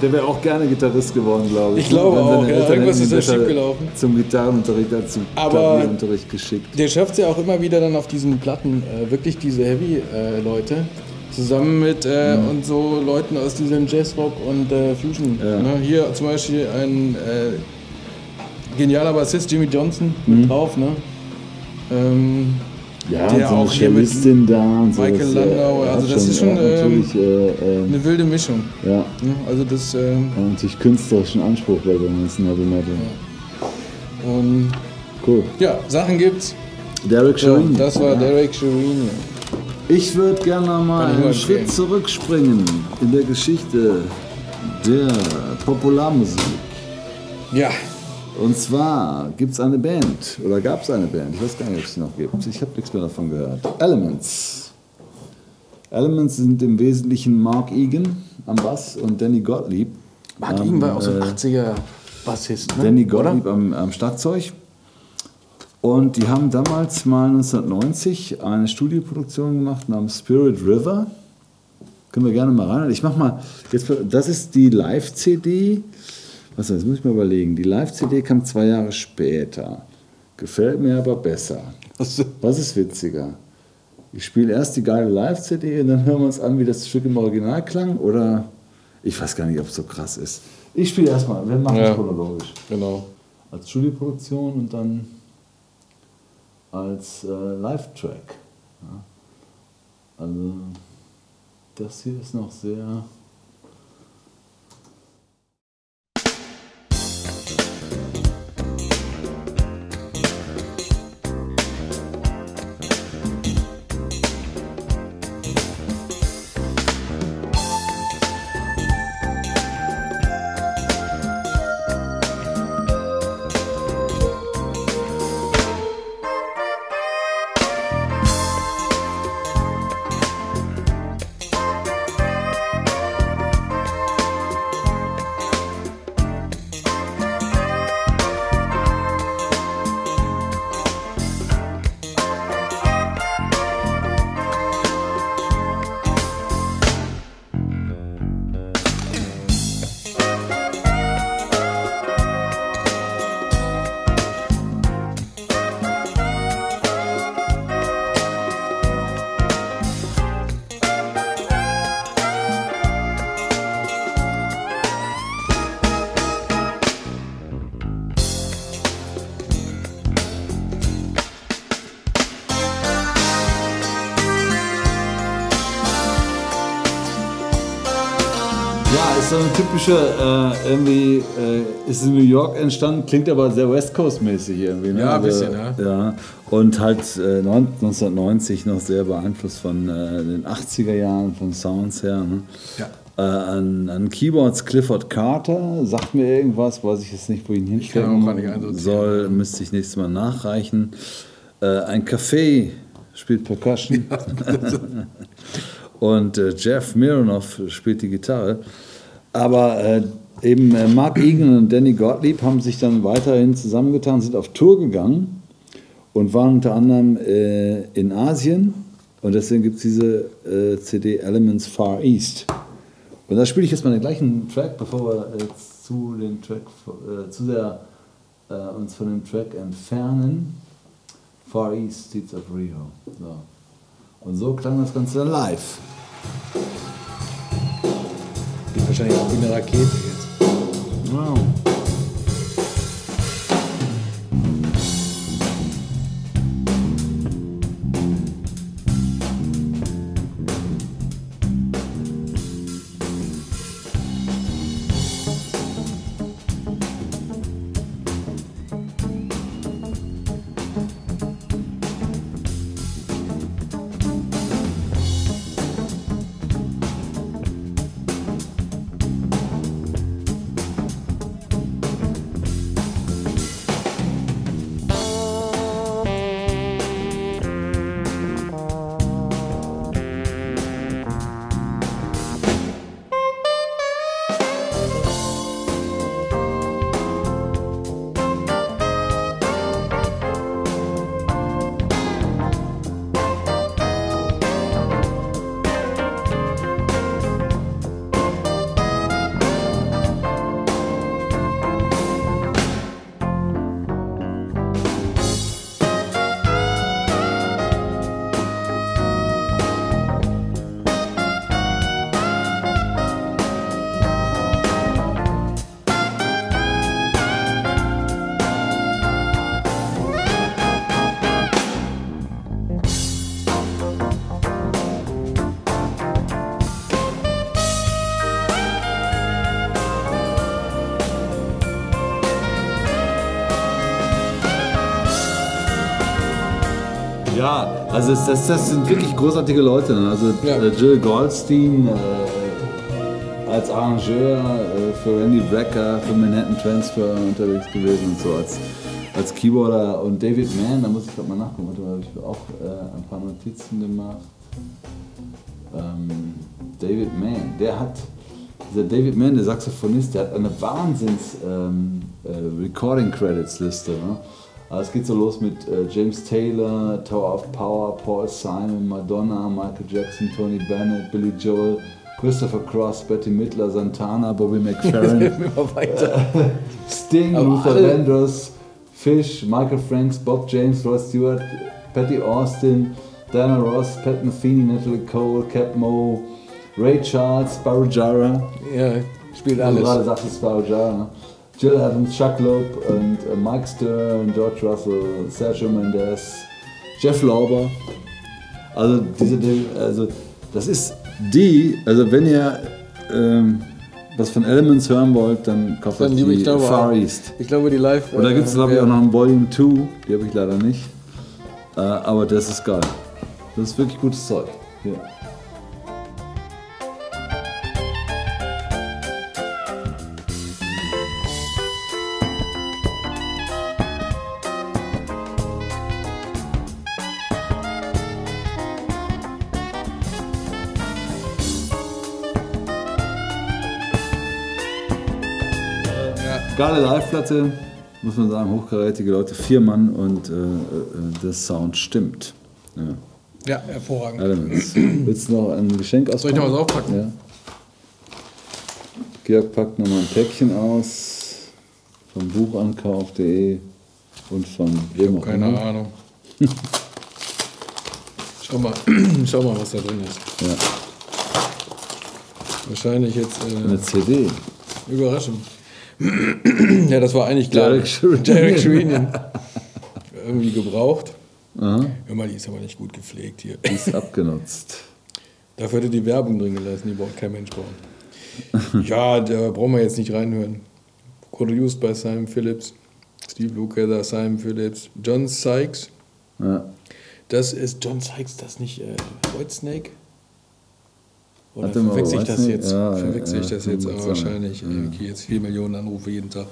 Der wäre auch gerne Gitarrist geworden, glaube ich. Ich glaube seine auch, ja. Eltern Irgendwas ist besser schiefgelaufen. Zum Gitarrenunterricht als zum Aber- Klavierunterricht geschickt. Der schafft es ja auch immer wieder dann auf diesen Platten, äh, wirklich diese Heavy-Leute, zusammen mit äh, und so Leuten aus diesem Jazzrock und äh, Fusion. Ja. Ne? Hier zum Beispiel ein äh, genialer Bassist, Jimmy Johnson, mit drauf. Ne? Ähm, Ja, der so auch hier mit und so. Michael das, Landau, er hat also das ist schon, hat ähm, äh, äh, eine wilde Mischung. ja? Also das äh, er hat natürlich künstlerischen Anspruch bei dem ganzen Heavy Metal. und Cool. ja, Sachen gibt's. Derek So, Shereen. das war ja. Derek Shereen. Ich würde gerne mal einen. Schritt zurückspringen in der Geschichte der Popularmusik. Ja, Und zwar gibt es eine Band, oder gab es eine Band, ich weiß gar nicht, ob es sie noch gibt. Ich habe nichts mehr davon gehört. Elements. Elements sind im Wesentlichen Mark Egan am Bass und Danny Gottlieb. Mark Egan war auch so ein äh, 80er Bassist. Ne? Danny Oder? Gottlieb am, am Schlagzeug. Und die haben damals mal 1990 eine Studioproduktion gemacht namens Spirit River. Können wir gerne mal rein. Ich mach mal, jetzt, das ist die Live-CD. Was, das muss ich mal überlegen. Die Live-CD kam zwei Jahre später. Gefällt mir aber besser. Was ist witziger? Ich spiele erst die geile Live-CD und dann hören wir uns an, wie das Stück im Original klang. Oder ich weiß gar nicht, ob es so krass ist. Ich spiele erstmal, wir machen es Ja. chronologisch Genau. als Studioproduktion und dann als äh, Live-Track. Ja. Also das hier ist noch sehr. Typische, äh, irgendwie, äh, ist in New York entstanden, klingt aber sehr West Coast-mäßig irgendwie. Ne? Ja, ein Also, bisschen, ja. ja. Und halt äh, 1990 noch sehr beeinflusst von äh, den 80er Jahren, von Sounds her. Ne? Ja. Äh, an, an Keyboards Clifford Carter, sagt mir irgendwas, weiß ich jetzt nicht, wo ich ihn kann hinstellen soll, müsste ich nächstes Mal nachreichen. Äh, ein Café spielt Percussion. Und äh, Jeff Mironoff spielt die Gitarre. Aber äh, eben äh, Mark Egan und Danny Gottlieb haben sich dann weiterhin zusammengetan, sind auf Tour gegangen und waren unter anderem äh, in Asien. Und deswegen gibt es diese äh, CD Elements Far East. Und da spiele ich jetzt mal den gleichen Track, bevor wir jetzt zu, den Track, äh, zu sehr äh, uns von dem Track entfernen. Far East Streets of Rio. So. Und so klang das Ganze dann live. Geht wahrscheinlich auch wie eine Rakete jetzt. Wow. Also es, das, das sind wirklich großartige Leute. ne? Also Ja. äh, Jill Goldstein äh, als Arrangeur äh, für Randy Brecker, für Manhattan Transfer unterwegs gewesen und so als, als Keyboarder. Und David Mann, da muss ich gerade mal nachgucken, da habe ich auch äh, ein paar Notizen gemacht. Ähm, David Mann, der hat, dieser David Mann, der Saxophonist, der hat eine Wahnsinns ähm, äh, Recording Credits Liste. Ne? Es geht so los mit äh, James Taylor, Tower of Power, Paul Simon, Madonna, Michael Jackson, Tony Bennett, Billy Joel, Christopher Cross, Betty Midler, Santana, Bobby McFerrin, weiter. Sting, Aber Luther alle- Vandross, Fish, Michael Franks, Bob James, Rod Stewart, Patty Austin, Diana Ross, Pat Metheny, Natalie Cole, Cap Moe, Ray Charles, Sparrow Jara, Ja, spielt also gerade alles. sagte Sparrow Jara, ne? Jill Evans, Chuck Loeb und äh, Mike Stern, George Russell, Sergio Mendes, Jeff Lauber. Also diese, also das ist die, also wenn ihr ähm, was von Elements hören wollt, dann kauft euch die ich glaube Far. East. Ich glaube, die Live. Und da gibt es glaube ich äh, auch noch ein Volume 2, die habe ich leider nicht. Äh, aber das ist geil. Das ist wirklich gutes Zeug. Hier. Geile Live-Platte, muss man sagen, hochkarätige Leute, vier Mann und äh, äh, der Sound stimmt. Ja. Ja, hervorragend. Elements. Willst du noch ein Geschenk auspacken? Soll ich noch was aufpacken? Ja. Georg packt nochmal ein Päckchen aus vom Buchankauf.de und von wem auch Keine immer. Ahnung. Schau mal, schau mal, was da drin ist. Ja. Wahrscheinlich jetzt Eine äh, CD. überraschend. Ja, das war eigentlich klar. Derek Sherinian. Irgendwie gebraucht. Aha. Hör mal, die ist aber nicht gut gepflegt hier. Die ist abgenutzt. Dafür hätte die Werbung drin gelassen, die braucht kein Mensch brauchen. ja, da brauchen wir jetzt nicht reinhören. Produced by Simon Phillips, Steve Lukather, Simon Phillips, John Sykes. Ja. Das ist John Sykes, das nicht äh, Whitesnake? Oder Warte verwechsel ich das jetzt? Ja, verwechsel ich ja, das jetzt? kann Aber wahrscheinlich. Ja. Ich jetzt 4 Millionen Anrufe jeden Tag.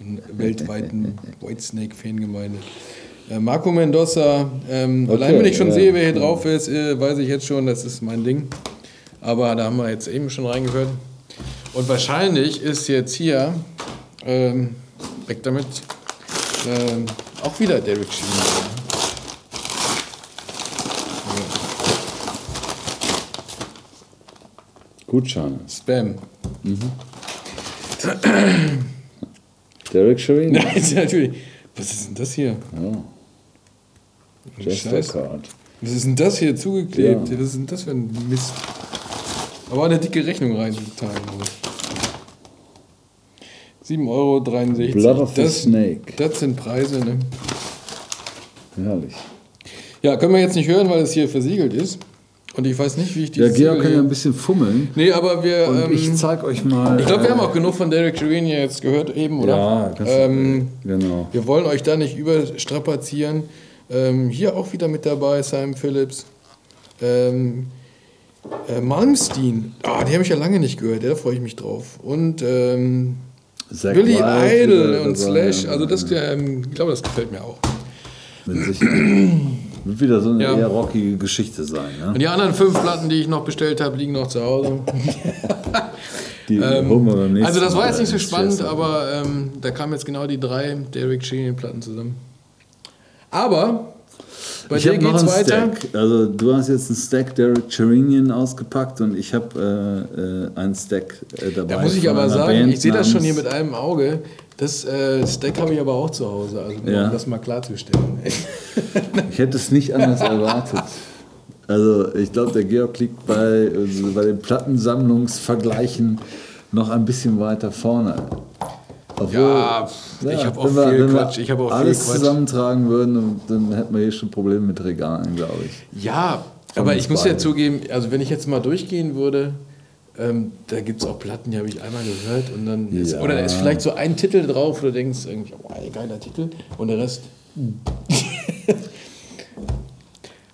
Eine weltweiten Whitesnake-Fangemeinde. Äh, Marco Mendoza, ähm, Okay, allein wenn ich schon ja, sehe, wer hier ja. drauf ist, äh, weiß ich jetzt schon, das ist mein Ding. Aber da haben wir jetzt eben schon reingehört. Und wahrscheinlich ist jetzt hier, ähm, weg damit, ähm, auch wieder Derek Sheen. Gutscheine. Spam. Derek Shereen? Nein, natürlich. Was ist denn das hier? Ja. Just a card. Was ist denn das hier zugeklebt? Ja. Was ist denn das für ein Mist? Aber eine dicke Rechnung reinzuteilen. 7,63 Euro. Blood of the das, Snake. das sind Preise, ne? Herrlich. Ja, können wir jetzt nicht hören, weil es hier versiegelt ist. Und ich weiß nicht, wie ich Ja, dieses Georg kann ja ein bisschen fummeln. Nee, aber wir. Und ähm, ich zeig euch mal. ich glaube, wir haben äh, auch genug von Derek Shereen jetzt gehört eben, oder? Ja, du- ähm, genau. Wir wollen euch da nicht überstrapazieren. Ähm, hier auch wieder mit dabei, Simon Phillips. Ähm, äh, Malmsteen, ah, die habe ich ja lange nicht gehört, da freue ich mich drauf. Und ähm, Zack Billy Idol und Slash, ja. also das, ähm, ich glaube, das gefällt mir auch. Mit Sicherheit. Wird wieder so eine Ja. eher rockige Geschichte sein. Und Ne? die anderen fünf Platten, die ich noch bestellt habe, liegen noch zu Hause. Die holen wir beim nächsten Also das war jetzt nicht so spannend, Chester. aber ähm, da kamen jetzt genau die drei Derek Sheen Platten zusammen. Aber bei ich dir geht's weiter. Stack. Also du hast jetzt einen Stack Derek Cherinian ausgepackt und ich habe äh, äh, einen Stack äh, dabei. Da muss ich aber sagen, ich sehe das schon hier mit einem Auge. Das äh, Stack habe ich aber auch zu Hause, also Ja. um das mal klarzustellen. Ich hätte es nicht anders erwartet. Also ich glaube, der Georg liegt bei, also bei den Plattensammlungsvergleichen noch ein bisschen weiter vorne. Obwohl, Ja, ich habe auch wenn wir- viel wenn wir Quatsch. Ich habe auch viel alles Quatsch. zusammentragen würden, dann hätten wir hier schon Probleme mit Regalen, glaube ich. Ja, Von aber ich muss ja zugeben, also wenn ich jetzt mal durchgehen würde, ähm, da gibt es auch Platten, die habe ich einmal gehört und dann ist, Ja. oder da ist vielleicht so ein Titel drauf, wo du denkst, irgendwie, oh, ey, geiler Titel und der Rest.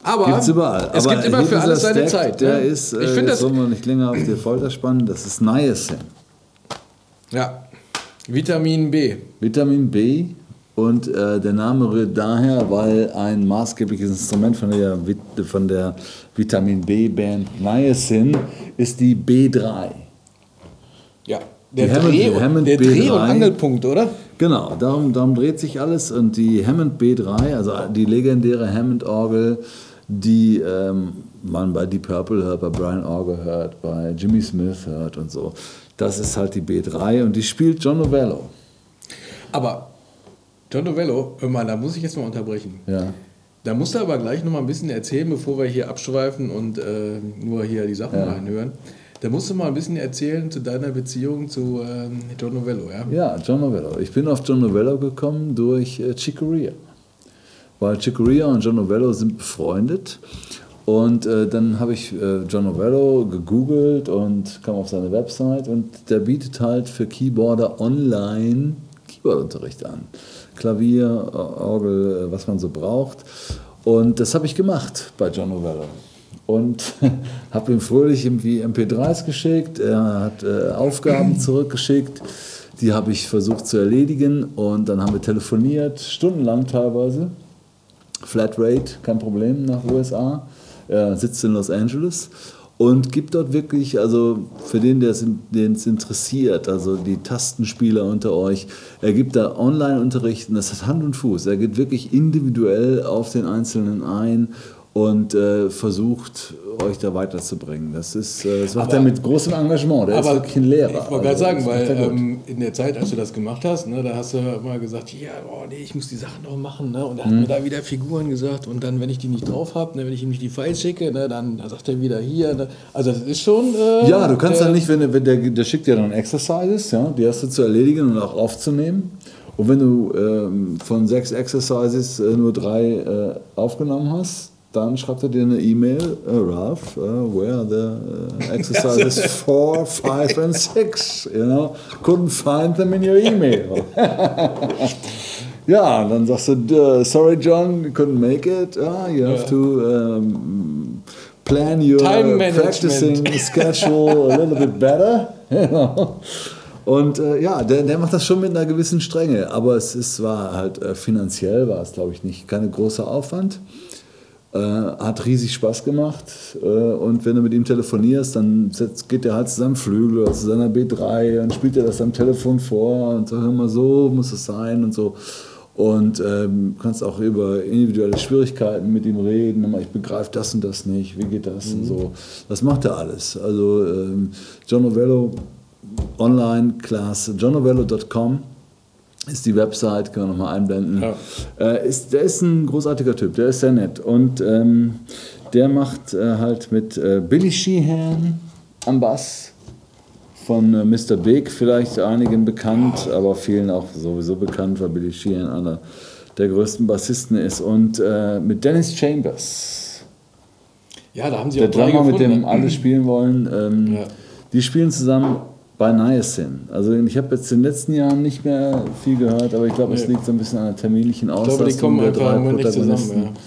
Aber Gibt's überall. es Aber gibt immer für alles dieser seine Stack, Zeit. Der ne? ist, äh, ich finde das. sollen wir nicht länger auf die Folter spannen, das ist Niacin. Ja, Vitamin B. Vitamin B und äh, der Name rührt daher, weil ein maßgebliches Instrument von der, von der Vitamin B-Band Niacin ist die B3. Ja, der Hammond- Dreh, Hammond der Dreh- und B3. Angelpunkt, oder? Genau, darum, darum dreht sich alles und die Hammond B3, also die legendäre Hammond-Orgel, die ähm, man bei Deep Purple hört, bei Brian Orgel hört, bei Jimmy Smith hört und so. Das ist halt die B3 und die spielt John Novello. Aber John Novello, hör mal, da muss ich jetzt mal unterbrechen. Ja. Da musst du aber gleich noch mal ein bisschen erzählen, bevor wir hier abschweifen und äh, nur hier die Sachen Ja. reinhören. Da musst du mal ein bisschen erzählen zu deiner Beziehung zu ähm, John Novello, ja? Ja, John Novello. Ich bin auf John Novello gekommen durch äh, Chicoria. Weil Chicoria und John Novello sind befreundet. Und äh, dann habe ich äh, John Novello gegoogelt und kam auf seine Website und der bietet halt für Keyboarder online Keyboardunterricht an. Klavier, Orgel, äh, was man so braucht. Und das habe ich gemacht bei John Novello. Und habe ihm fröhlich irgendwie MP3s geschickt. Er hat äh, Aufgaben zurückgeschickt. Die habe ich versucht zu erledigen. Und dann haben wir telefoniert, stundenlang teilweise. Flatrate, kein Problem, nach USA. Er sitzt in Los Angeles und gibt dort wirklich, also für den, der es interessiert, also die Tastenspieler unter euch, er gibt da Online-Unterricht und das hat Hand und Fuß. Er geht wirklich individuell auf den Einzelnen ein und äh, versucht, euch da weiterzubringen. Das, ist, äh, das macht Aber- er mit großem Engagement. Der ist wirklich ein Lehrer. Ich wollte Also, gerade sagen, das macht weil ähm, in der Zeit, als du das gemacht hast, ne, da hast du immer gesagt, ja, oh, nee, ich muss die Sachen noch machen. Ne? Und er hat Mhm. mir da wieder Figuren gesagt. Und dann, wenn ich die nicht drauf habe, ne, wenn ich ihm nicht die Files schicke, ne, dann sagt er wieder hier. Ne? Also das ist schon... Äh, Ja, du kannst der, dann nicht, wenn, der- wenn der, der schickt dir dann Exercises, ja, die hast du zu erledigen und auch aufzunehmen. Und wenn du ähm, von sechs Exercises äh, nur drei äh, aufgenommen hast, dann schreibt er dir eine E-Mail, äh, Ralph, uh, where are the uh, exercises four, five and six? You know, couldn't find them in your email. ja, und dann sagst du, "Uh, sorry John, couldn't make it. Ah, you have Ja. to um, plan your practicing schedule a little bit better. Genau. Und äh, ja, der, der macht das schon mit einer gewissen Strenge, aber es ist, war halt äh, finanziell war es, glaube ich, nicht kein großer Aufwand. Äh, hat riesig Spaß gemacht äh, und wenn du mit ihm telefonierst, dann setzt, geht er halt zu seinem Flügel oder zu seiner B3 und spielt er das am Telefon vor und sagt immer so muss es sein und so. Und ähm, kannst auch über individuelle Schwierigkeiten mit ihm reden. Ich begreife das und das nicht, wie geht das und so. Das macht er alles. Also ähm, John Novello online class, johnnovello.com ist die Website, können wir nochmal einblenden. Ja. Äh, ist, der ist ein großartiger Typ, der ist sehr nett. Und ähm, der macht äh, halt mit äh, Billy Sheehan am Bass von äh, Mr. Big, vielleicht einigen bekannt, aber vielen auch sowieso bekannt, weil Billy Sheehan einer der größten Bassisten ist. Und äh, mit Dennis Chambers, Ja, da haben sie der auch drei Drummer, mit gefunden. dem alle spielen wollen, ähm, Ja. die spielen zusammen bei Niacin. Also ich habe jetzt in den letzten Jahren nicht mehr viel gehört, aber ich glaube, es Nee. liegt so ein bisschen an der terminlichen Ich Auslastung glaube, die kommen der drei Moment nicht Protagonisten. zusammen. Ja.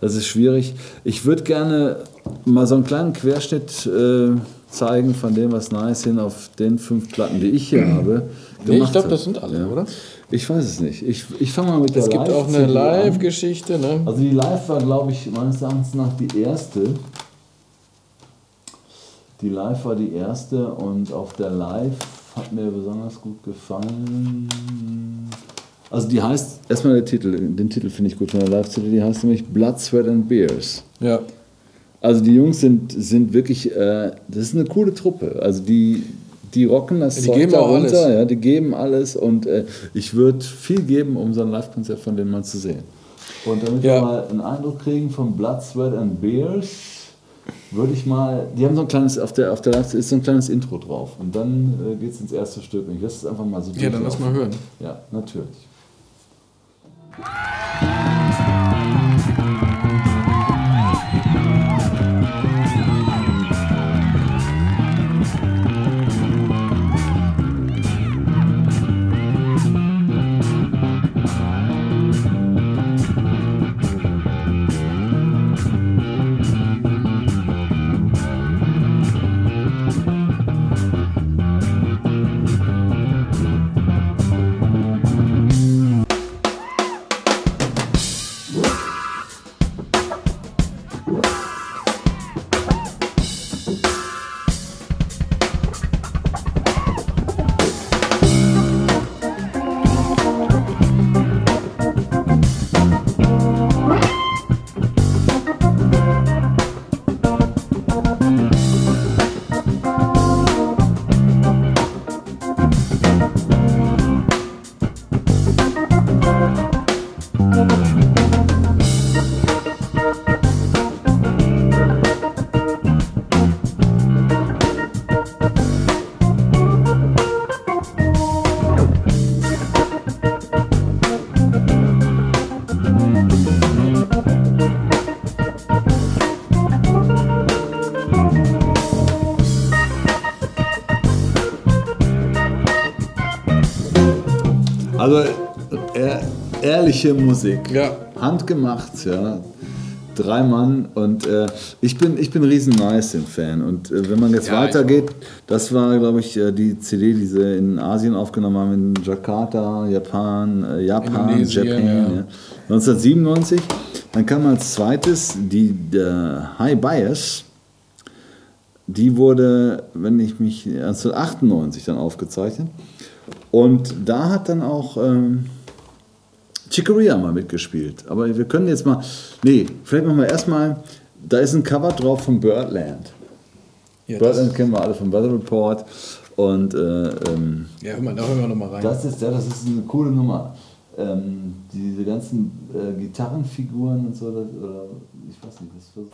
Das ist schwierig. Ich würde gerne mal so einen kleinen Querschnitt äh, zeigen von dem, was Niacin auf den fünf Platten, die ich hier habe, Nee, ich glaube, das sind alle, oder? Ich weiß es nicht. Ich, ich fange mal mit der Es gibt auch eine. Live-Geschichte, ne? Also die Live war, glaube ich, meines Erachtens nach die erste. Die Live war die erste und auf der Live hat mir besonders gut gefallen. Also die heißt, erstmal der Titel, den Titel finde ich gut von der Live-CD, die heißt nämlich Blood, Sweat and Beers. Ja. Also die Jungs sind, sind wirklich, äh, das ist eine coole Truppe. Also die, die rocken das Ja, die Zeug geben da auch runter, alles. ja, die geben alles und äh, ich würde viel geben, um so ein Live-Konzert von denen mal zu sehen. Und damit Ja. wir mal einen Eindruck kriegen von Blood, Sweat and Beers, würde ich mal, die haben so ein kleines, auf der, auf der ist so ein kleines Intro drauf und dann äh, geht es ins erste Stück. Ich lasse es einfach mal so Ja, dann lass mal hören. Ja, natürlich. Ehrliche Musik. Ja. Handgemacht, ja. Drei Mann und äh, ich bin ich bin riesen Nice-Fan und äh, wenn man jetzt Ja, weitergeht, das war glaube ich äh, die CD, die sie in Asien aufgenommen haben in Jakarta, Japan, äh, Japan, Indonesien, Japan, ja. ja. 1997. Dann kam als zweites die der High Bias. Die wurde, wenn ich mich 1998 dann aufgezeichnet. Und da hat dann auch ähm, Chicoria mal mitgespielt. Aber wir können jetzt mal. Nee, vielleicht machen wir erstmal. Da ist ein Cover drauf von Birdland. Ja, Birdland kennen wir alle vom Weather Report. Und äh, ähm, ja hör mal, da hören wir nochmal rein. das ist, ja, das ist eine coole Nummer. Ähm, diese ganzen äh, Gitarrenfiguren und so, das, oder ich weiß nicht, das versucht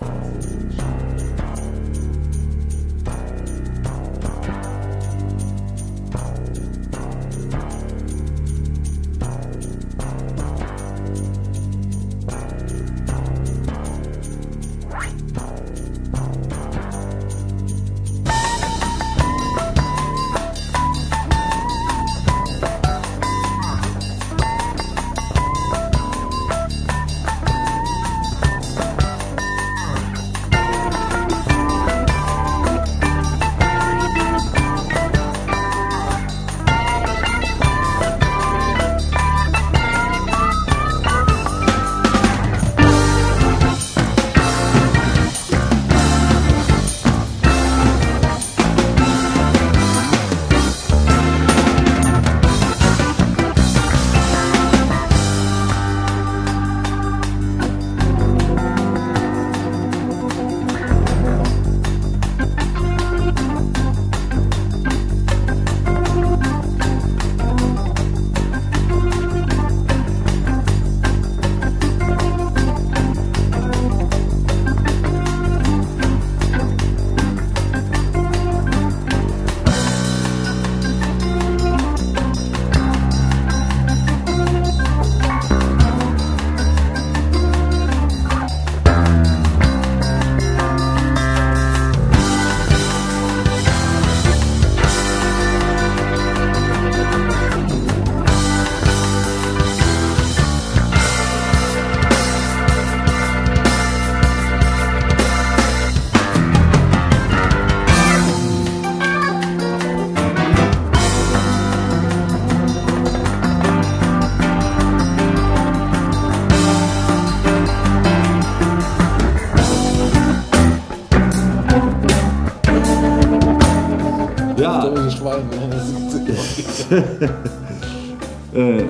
äh,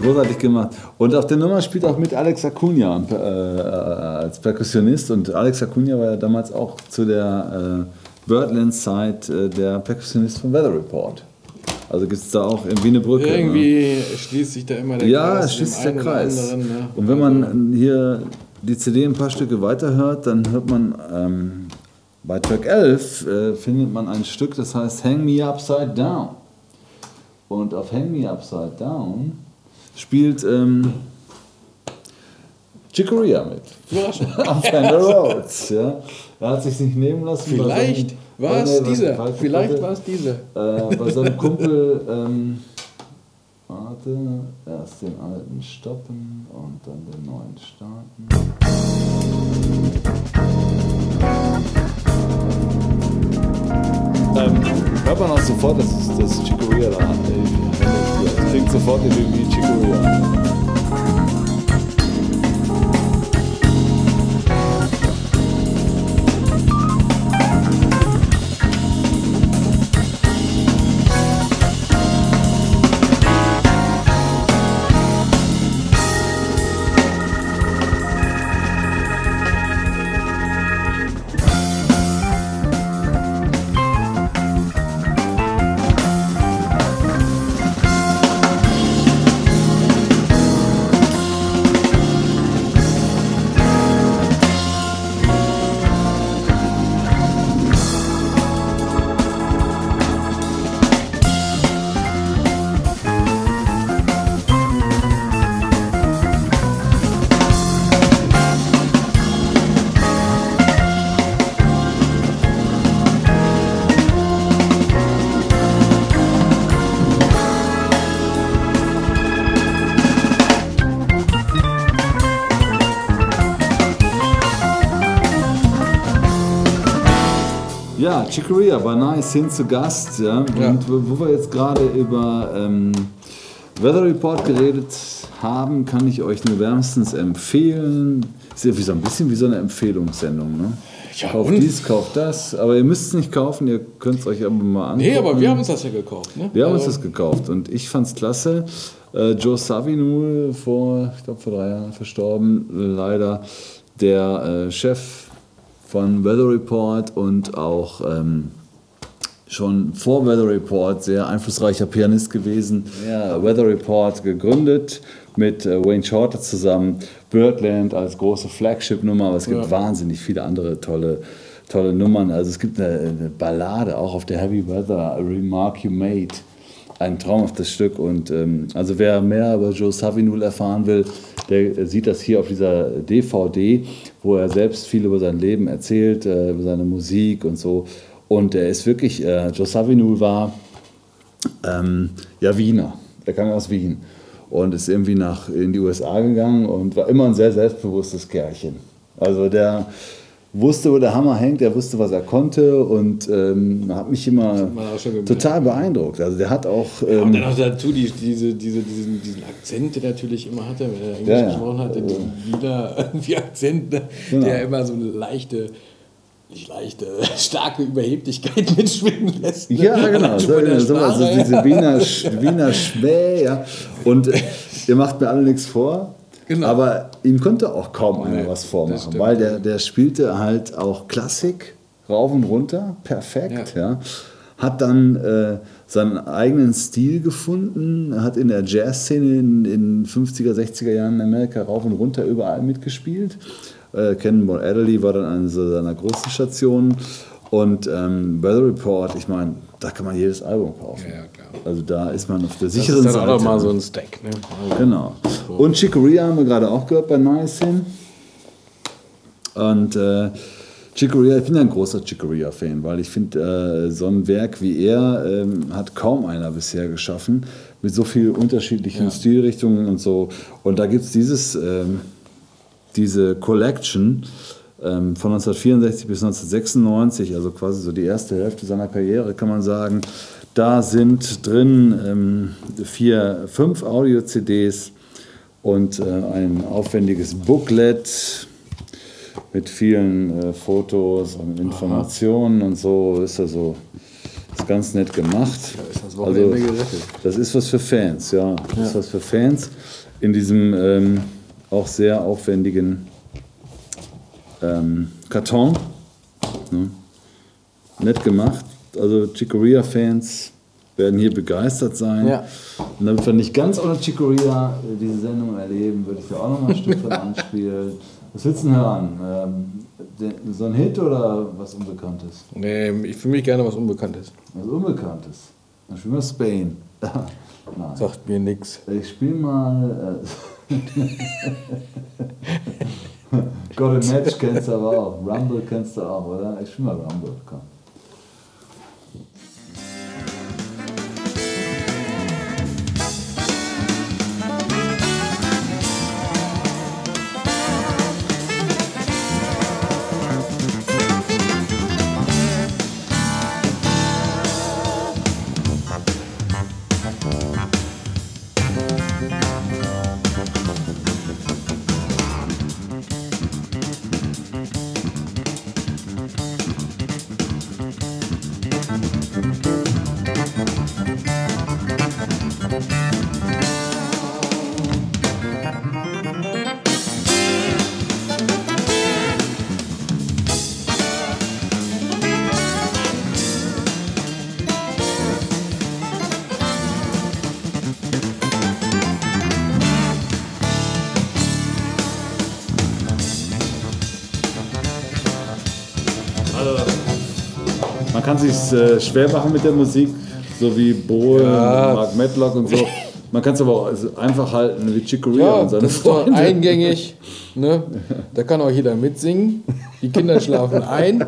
großartig gemacht. Und auf der Nummer spielt auch mit Alex Acuna äh, als Perkussionist. Und Alex Acuna war ja damals auch zu der äh, Birdland-Zeit äh, der Perkussionist vom Weather Report. Also gibt es da auch irgendwie eine Brücke. Ne? Irgendwie schließt sich da immer der Ja, Kreis. es schließt sich der Kreis. anderen, ne? Und wenn man hier die CD ein paar Stücke weiterhört, dann hört man ähm, bei Track 11 äh, findet man ein Stück, das heißt Hang Me Upside Down. Und auf Hang Me Upside Down spielt ähm, Chicoria mit. Überraschend. Am Fender Rhodes. Ja. Er hat sich nicht nehmen lassen. Vielleicht war es dieser. falsch Vielleicht war es dieser. Äh, bei seinem Kumpel, ähm, warte, erst den alten stoppen und dann den neuen starten. Hört man auch sofort, dass es das Chicoria da hat. ey. Klingt sofort wie Chicoria. Ja, Chicoria war nice hin zu Gast. Ja? Und Ja. wo wo wir jetzt gerade über ähm, Weather Report geredet haben, kann ich euch nur wärmstens empfehlen. Ist ja wie so ein bisschen wie so eine Empfehlungssendung. Ne? Ja, kauft und? dies, kauft das. Aber ihr müsst es nicht kaufen, ihr könnt es euch aber mal angucken. Nee, aber wir haben uns das ja gekauft. Ne? Wir haben uns Also, das gekauft und ich fand es klasse. Äh, Joe Savinul, vor, ich glaube vor drei Jahren verstorben, leider der äh, Chef von Weather Report und auch ähm, schon vor Weather Report sehr einflussreicher Pianist gewesen. Ja, Weather Report gegründet mit äh, Wayne Shorter zusammen, Birdland als große Flagship-Nummer, aber es gibt Ja. wahnsinnig viele andere tolle, tolle Nummern. Also es gibt eine, eine Ballade auch auf der Heavy Weather, A Remark You Made. Ein traumhaftes Stück und ähm, also wer mehr über Joe Savinul erfahren will, der sieht das hier auf dieser DVD, wo er selbst viel über sein Leben erzählt, äh, über seine Musik und so. Und er ist wirklich, äh, Joe Savinul war ähm, ja Wiener, er kam aus Wien und ist irgendwie nach in die USA gegangen und war immer ein sehr selbstbewusstes Kerlchen. Also der wusste, wo der Hammer hängt, er wusste, was er konnte und ähm, hat mich immer auch total beeindruckt. Also der hat auch Und ähm, dann noch dazu die, diese, diese, diesen, diesen Akzent, der natürlich immer hatte, wenn er Englisch Ja, ja. gesprochen hatte, diesen Wiener irgendwie Akzent, ne? Genau. der immer so eine leichte, nicht leichte, starke Überheblichkeit mitschwingen lässt. ne? Ja, genau. So, der so, also diese Wiener, Wiener Schmäh, ja. Und ihr macht mir alle nichts vor. Genau. Aber ihm konnte auch kaum einer Nee, was vormachen, weil der, der spielte halt auch Klassik rauf und runter, perfekt, ja. Hat dann äh, seinen eigenen Stil gefunden, hat in der Jazzszene in den 50er, 60er Jahren in Amerika rauf und runter überall mitgespielt. Äh, Cannonball Adderley war dann eine seiner großen Stationen. Und ähm, Weather Report, ich meine, da kann man jedes Album kaufen. Ja, ja, klar. Also da ist man auf der Das sicheren ist dann Seite. auch mal so ein Stack. Ne? Genau. Und Chicoria haben wir gerade auch gehört bei Niacin. Und äh, Chicoria, ich bin ja ein großer Chicoria-Fan, weil ich finde, äh, so ein Werk wie er ähm, hat kaum einer bisher geschaffen, mit so vielen unterschiedlichen Ja. Stilrichtungen und so. Und da gibt es dieses, ähm, diese Collection ähm, von 1964 bis 1996, also quasi so die erste Hälfte seiner Karriere, kann man sagen. Da sind drin ähm, vier, fünf Audio-CDs und äh, ein aufwendiges Booklet mit vielen äh, Fotos und Informationen und so. Ist also ist ganz nett gemacht. ist das gerettet. Das ist was für Fans, ja. Das ist was für Fans in diesem ähm, auch sehr aufwendigen ähm, Karton. Ne? Nett gemacht. Also Chicoria-Fans werden hier begeistert sein. Ja. Und damit wir nicht ganz ohne Chicoria äh, diese Sendung erleben, würde ich da auch noch mal ein Stück von anspielen. Was willst du denn hören? Ähm, so ein Hit oder was Unbekanntes? Nee, ich fühle mich gerne was Unbekanntes. Was Unbekanntes. Dann spielen wir Spain. Nein. Sagt mir nix. Ich spiele mal. Äh, Got a Match kennst du aber auch. Rumble kennst du auch, oder? Ich spiele mal Rumble. Komm. Man kann sich äh, schwer machen mit der Musik, so wie Bohe, Ja. Mark Medlock und so. Man kann es aber auch also einfach halten wie Chicoria Ja, und seine das ist doch Freunde. eingängig. Ne? Da kann auch jeder mitsingen. Die Kinder schlafen ein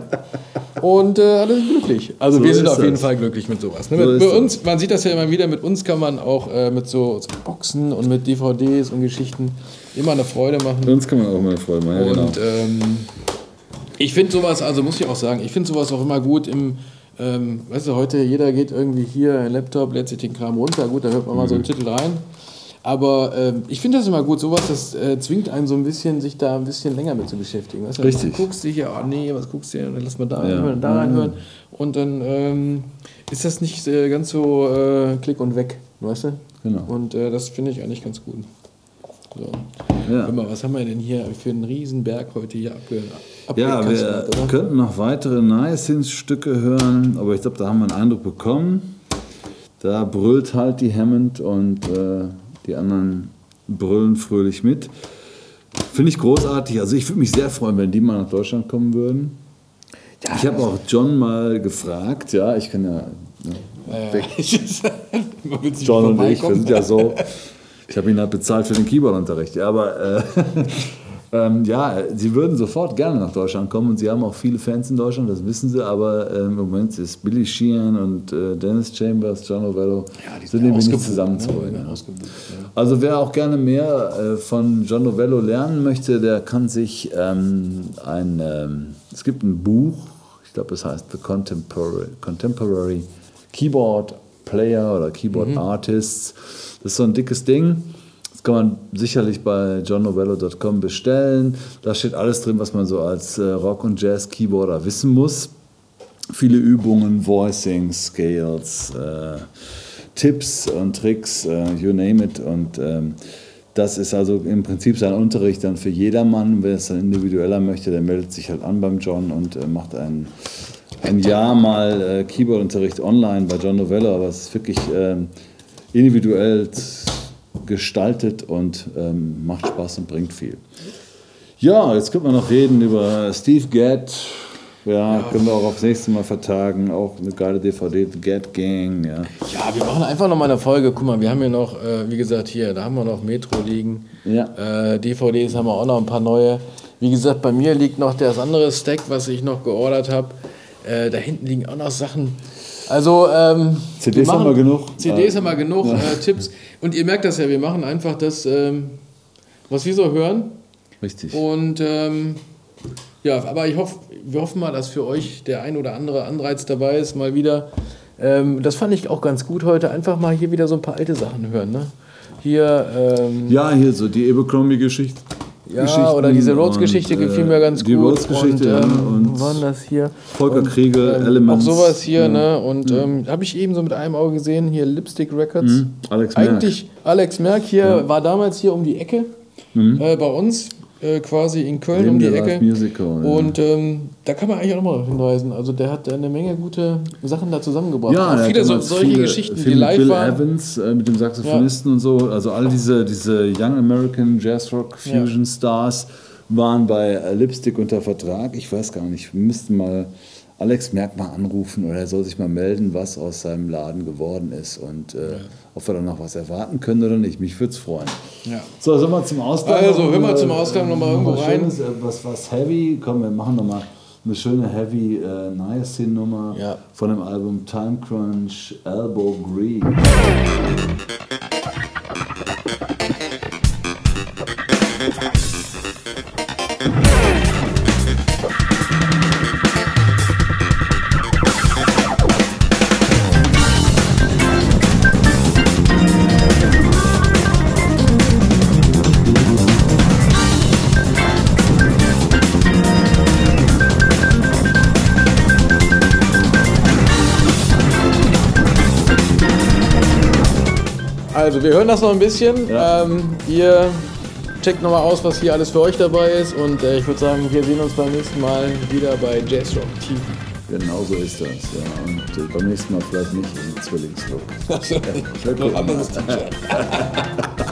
und äh, alle sind glücklich. Also So wir sind ist auf jeden das. Fall glücklich mit sowas. Ne? So mit, ist bei das. uns, man sieht das ja immer wieder, mit uns kann man auch äh, mit so, so Boxen und mit DVDs und Geschichten immer eine Freude machen. Uns kann man auch mal Freude machen, ja, genau. Und ähm, Ich finde sowas, also muss ich auch sagen, ich finde sowas auch immer gut im, ähm, weißt du, heute jeder geht irgendwie hier, Laptop, lädt sich den Kram runter, gut, da hört man mal so einen Titel rein. Aber ähm, ich finde das immer gut, sowas, das äh, zwingt einen so ein bisschen, sich da ein bisschen länger mit zu beschäftigen. Weißt du, Richtig. Du guckst dich ja, oh nee, was guckst du hier, dann lass mal da Ja. reinhören, da reinhören. Und dann ähm, ist das nicht äh, ganz so äh, klick und weg, weißt du? Genau. Und äh, das finde ich eigentlich ganz gut. So. Ja. Hör mal, was haben wir denn hier für einen Riesenberg heute hier abge Ja, wir oder? könnten noch weitere Niacin-Stücke hören, aber ich glaube, da haben wir einen Eindruck bekommen. Da brüllt halt die Hammond und äh, die anderen brüllen fröhlich mit. Finde ich großartig. Also ich würde mich sehr freuen, wenn die mal nach Deutschland kommen würden. ich habe auch John mal gefragt, ja, ich kann ja, ne, will sich John und ich, wir sind ja so. Ich habe ihn halt bezahlt für den Keyboardunterricht. Ja, aber äh, ähm, ja, sie würden sofort gerne nach Deutschland kommen und sie haben auch viele Fans in Deutschland, das wissen sie. Aber äh, im Moment ist Billy Sheehan und äh, Dennis Chambers, John Novello, Ja, die sind irgendwie nicht zusammenzubringen. ne? ja. Ja. Also wer auch gerne mehr äh, von John Novello lernen möchte, der kann sich ähm, ein, ähm, es gibt ein Buch, ich glaube es heißt The Contemporary, Contemporary Keyboard Player oder Keyboard Artists. Das ist so ein dickes Ding. Das kann man sicherlich bei johnnovello.com bestellen. Da steht alles drin, was man so als äh, Rock- und Jazz-Keyboarder wissen muss viele Übungen, Voicing, Scales, äh, Tipps und Tricks, äh, you name it. Und ähm, das ist also im Prinzip sein Unterricht dann für jedermann. Wer es dann individueller möchte, der meldet sich halt an beim John und äh, macht ein, ein Jahr mal äh, Keyboard-Unterricht online bei John Novello. Aber es ist wirklich ähm, individuell gestaltet und ähm, macht Spaß und bringt viel. Ja, jetzt könnte man noch reden über Steve Gadd. Ja, können wir auch aufs nächste Mal vertagen. Auch eine geile DVD, The Gadd Gang. Ja. Ja, wir machen einfach noch mal eine Folge. Guck mal, wir haben hier noch, äh, wie gesagt, hier, da haben wir noch Metro liegen. Ja. Äh, DVDs haben wir auch noch ein paar neue. Wie gesagt, bei mir liegt noch das andere Stack, was ich noch geordert habe. Äh, da hinten liegen auch noch Sachen. Also, ähm, CDs wir haben wir genug. CDs Äh, haben wir genug, äh, Tipps. Und ihr merkt das ja, wir machen einfach das, ähm, was wir so hören. Richtig. Und ähm, ja, aber ich hoffe, wir hoffen mal, dass für euch der ein oder andere Anreiz dabei ist, mal wieder. Ähm, das fand ich auch ganz gut heute, einfach mal hier wieder so ein paar alte Sachen hören. Ne? Hier, ähm, Ja, hier so die Abercrombie-Geschichte. Ja, oder diese Rhodes-Geschichte äh, gefiel mir ganz die gut. Rhodes-Geschichte, und, ja, ähm, und waren das hier? Volker Und, Kriegel, ähm, Elements. Auch sowas hier, Ja. ne? Und ähm, habe ich eben so mit einem Auge gesehen, hier Lipstick Records. Mhm. Alex Merck. Eigentlich, Alex Merck hier war damals hier um die Ecke, äh, bei uns, äh, quasi in Köln Neben um die Ecke. Musical, ja. Und ähm, da kann man eigentlich auch nochmal hinweisen. Also der hat eine Menge gute Sachen da zusammengebracht. Ja, auch viele so, solche viele- Geschichten, viele die live Bill waren. Evans äh, mit dem Saxophonisten und so, also all diese, diese Young American Jazz Rock Fusion Stars waren bei äh, Lipstick unter Vertrag. Ich weiß gar nicht, wir müssten mal Alex Merck mal anrufen oder er soll sich mal melden, was aus seinem Laden geworden ist und äh, ob wir dann noch was erwarten können oder nicht. Mich würde es freuen. Ja. So, sollen wir zum Ausklang? Also, noch, hör mal äh, zum Ausklang noch mal irgendwo was rein. Schönes, äh, was, was heavy? Komm, wir machen noch mal eine schöne heavy äh, Niacin-Nummer Ja. von dem Album Time Crunch Elbow Green. Also wir hören das noch ein bisschen. Ja. Ähm, ihr checkt nochmal aus, was hier alles für euch dabei ist. Und äh, ich würde sagen, wir sehen uns beim nächsten Mal wieder bei Jazz Rock TV. Genau so ist das. Ja. Und äh, beim nächsten Mal vielleicht nicht im Zwillingslook. Also, noch anderes T-Shirt.